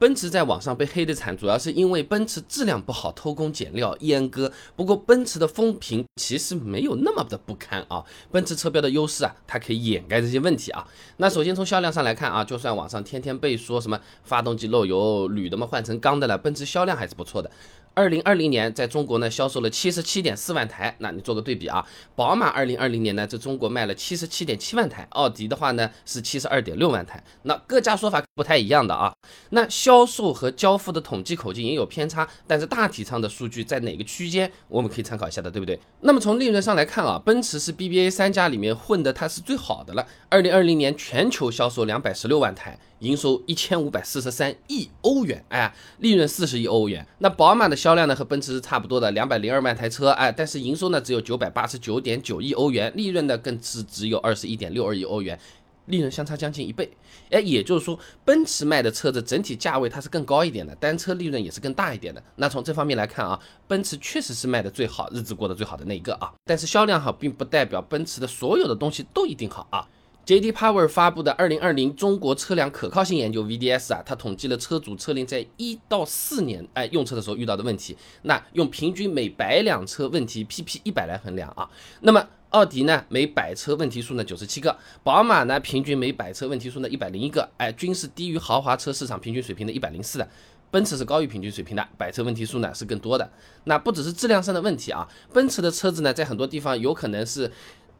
奔驰在网上被黑的惨，主要是因为奔驰质量不好、偷工减料、阉割。不过奔驰的风评其实没有那么的不堪啊，奔驰车标的优势啊，它可以掩盖这些问题啊。那首先从销量上来看啊，就算网上天天被说什么发动机漏油、铝的嘛换成钢的了，奔驰销量还是不错的。二零二零年在中国呢销售了七十七点四万台，那你做个对比啊，宝马二零二零年呢在中国卖了七十七点七万台，奥迪的话呢是七十二点六万台，那各家说法不太一样的啊。那销销售和交付的统计口径也有偏差，但是大体上的数据在哪个区间我们可以参考一下的，对不对？那么从利润上来看啊，奔驰是 BBA 三家里面混的它是最好的了，二零二零年全球销售两百十六万台。营收一千五百四十三亿欧元，哎，利润四十亿欧元。那宝马的销量呢和奔驰是差不多的，两百零二万台车，哎，但是营收呢只有九百八十九点九亿欧元，利润呢更是只有二十一点六二亿欧元，利润相差将近一倍。哎，也就是说，奔驰卖的车子整体价位它是更高一点的，单车利润也是更大一点的。那从这方面来看啊，奔驰确实是卖的最好，日子过得最好的那一个啊。但是销量好并不代表奔驰的所有的东西都一定好啊。J.D. Power 发布的二零二零中国车辆可靠性研究 VDS 啊，它统计了车主车龄在一到四年哎用车的时候遇到的问题，那用平均每百辆车问题 PP 一百来衡量啊。那么奥迪呢每百车问题数呢九十七个，宝马呢平均每百车问题数呢一百零一个，哎均是低于豪华车市场平均水平的一百零四的，奔驰是高于平均水平的，百车问题数呢是更多的。那不只是质量上的问题啊，奔驰的车子呢在很多地方有可能是。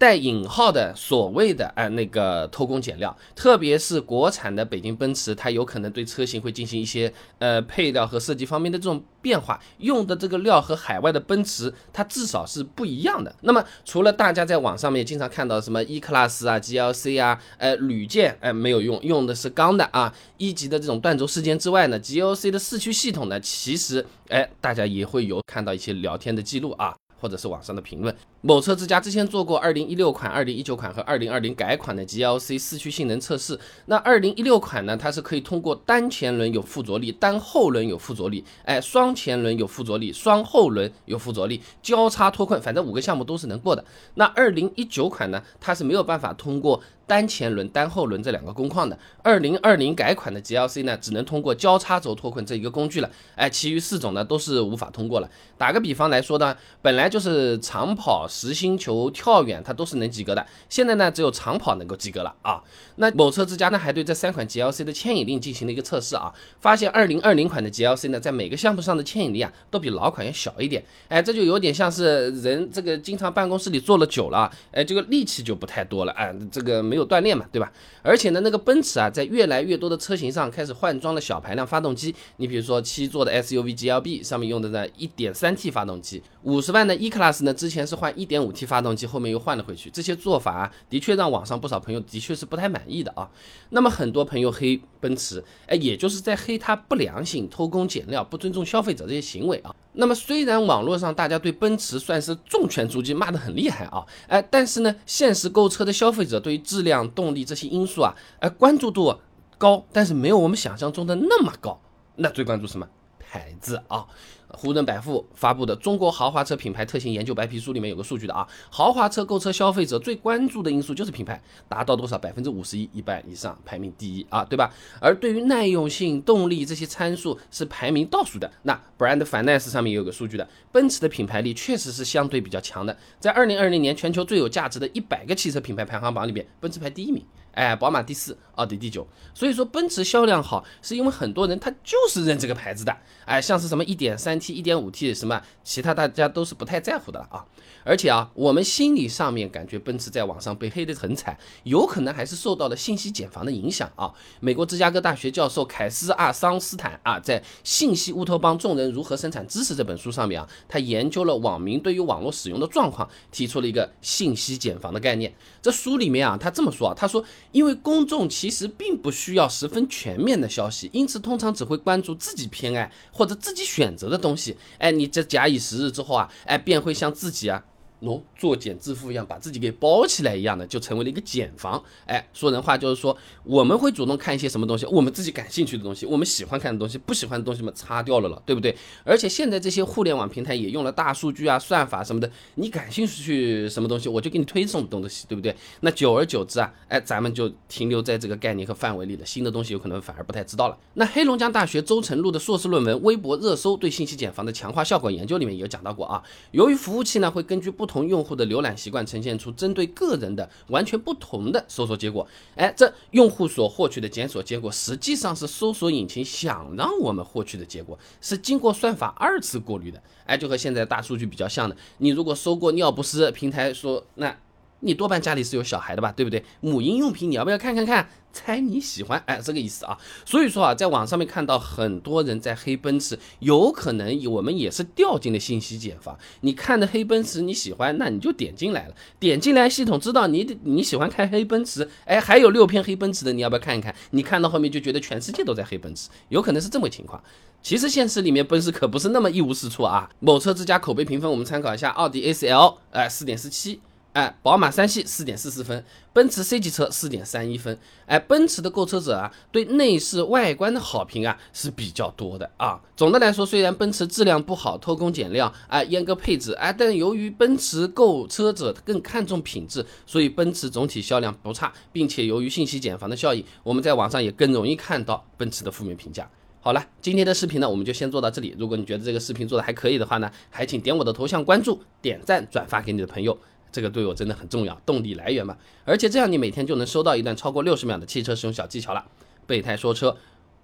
带引号的所谓的哎那个偷工减料，特别是国产的北京奔驰，它有可能对车型会进行一些呃配料和设计方面的这种变化，用的这个料和海外的奔驰它至少是不一样的。那么除了大家在网上面经常看到什么 E Class 啊、GLC 啊，呃铝件哎没有用，用的是钢的啊，一级的这种断轴事件之外呢，GLC 的四驱系统呢，其实哎大家也会有看到一些聊天的记录啊。或者是网上的评论。某车之家之前做过二零一六款、二零一九款和二零二零改款的 GLC 四驱性能测试。那二零一六款呢，它是可以通过单前轮有附着力、单后轮有附着力，哎，双前轮有附着力、双后轮有附着力，交叉脱困，反正五个项目都是能过的。那二零一九款呢，它是没有办法通过。单前轮、单后轮这两个工况的，二零二零改款的 GLC 呢，只能通过交叉轴脱困这一个工具了。哎，其余四种呢都是无法通过了。打个比方来说呢，本来就是长跑、实心球、跳远，它都是能及格的。现在呢，只有长跑能够及格了啊。那某车之家呢，还对这三款 GLC 的牵引力进行了一个测试啊，发现二零二零款的 GLC 呢，在每个项目上的牵引力啊，都比老款要小一点。哎，这就有点像是人这个经常办公室里坐了久了，哎，这个力气就不太多了。哎，这个没有。锻炼嘛，对吧？而且呢，那个奔驰啊，在越来越多的车型上开始换装了小排量发动机。你比如说七座的 SUV GLB 上面用的呢 1.3T 发动机，五十万的 E Class 呢，之前是换 1.5T 发动机，后面又换了回去。这些做法，的确让网上不少朋友的确是不太满意的啊。那么很多朋友黑奔驰，哎，也就是在黑它不良性、偷工减料、不尊重消费者这些行为啊。那么虽然网络上大家对奔驰算是重拳出击，骂得很厉害啊，哎，但是呢，现实购车的消费者对于质量、动力这些因素啊，哎，关注度高，但是没有我们想象中的那么高。那最关注什么？牌子啊。胡润百富发布的《中国豪华车品牌特性研究白皮书》里面有个数据的啊，豪华车购车消费者最关注的因素就是品牌，达到多少？百分之五十一，一半以上，排名第一啊，对吧？而对于耐用性、动力这些参数是排名倒数的。那 Brand Finance 上面也有个数据的，奔驰的品牌力确实是相对比较强的，在二零二零年全球最有价值的一百个汽车品牌排行榜里面，奔驰排第一名。哎，宝马第四，奥迪 D 九，所以说奔驰销量好，是因为很多人他就是认这个牌子的。哎，像是什么一点三 T、一点五 T 什么，其他大家都是不太在乎的了啊。而且啊，我们心理上面感觉奔驰在网上被黑得很惨，有可能还是受到了信息茧房的影响啊。美国芝加哥大学教授凯斯阿桑斯坦啊，在《信息乌托邦：众人如何生产知识》这本书上面啊，他研究了网民对于网络使用的状况，提出了一个信息茧房的概念。这书里面啊，他这么说啊，他说。因为公众其其实并不需要十分全面的消息，因此通常只会关注自己偏爱或者自己选择的东西。哎，你这假以时日之后啊，哎，便会向自己啊喏，做茧自缚一样，把自己给包起来一样的，就成为了一个茧房。哎，说人话就是说，我们会主动看一些什么东西，我们自己感兴趣的东西，我们喜欢看的东西，不喜欢的东西嘛，擦掉了了，对不对？而且现在这些互联网平台也用了大数据啊、算法什么的，你感兴趣什么东西，我就给你推送东西，对不对？那久而久之啊，哎，咱们就停留在这个概念和范围里了，新的东西有可能反而不太知道了。那黑龙江大学周晨录的硕士论文《微博热搜对信息茧房的强化效果研究》里面也有讲到过啊，由于服务器呢会根据不同同用户的浏览习惯呈现出针对个人的完全不同的搜索结果。哎，这用户所获取的检索结果，实际上是搜索引擎想让我们获取的结果，是经过算法二次过滤的。哎，就和现在大数据比较像的。你如果搜过尿不湿，平台说那。你多半家里是有小孩的吧，对不对？母婴用品你要不要看看看？猜你喜欢，哎，这个意思啊。所以说啊，在网上面看到很多人在黑奔驰，有可能我们也是掉进了信息茧房。你看的黑奔驰你喜欢，那你就点进来了，点进来系统知道你你喜欢开黑奔驰，哎，还有六篇黑奔驰的，你要不要看一看？你看到后面就觉得全世界都在黑奔驰，有可能是这么个情况。其实现实里面奔驰可不是那么一无是处啊。某车之家口碑评分我们参考一下，奥迪 A 四 L，哎，四点四七。哎，宝马三系四点四四分，奔驰 C 级车四点三一分。哎，奔驰的购车者啊，对内饰外观的好评啊是比较多的啊。总的来说，虽然奔驰质量不好，偷工减料，哎，阉割配置，哎，但由于奔驰购车者更看重品质，所以奔驰总体销量不差，并且由于信息茧房的效应，我们在网上也更容易看到奔驰的负面评价。好了，今天的视频呢，我们就先做到这里。如果你觉得这个视频做的还可以的话呢，还请点我的头像关注、点赞、转发给你的朋友。这个对我真的很重要，动力来源嘛。而且这样你每天就能收到一段超过六十秒的汽车使用小技巧了。备胎说车，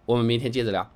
我们明天接着聊。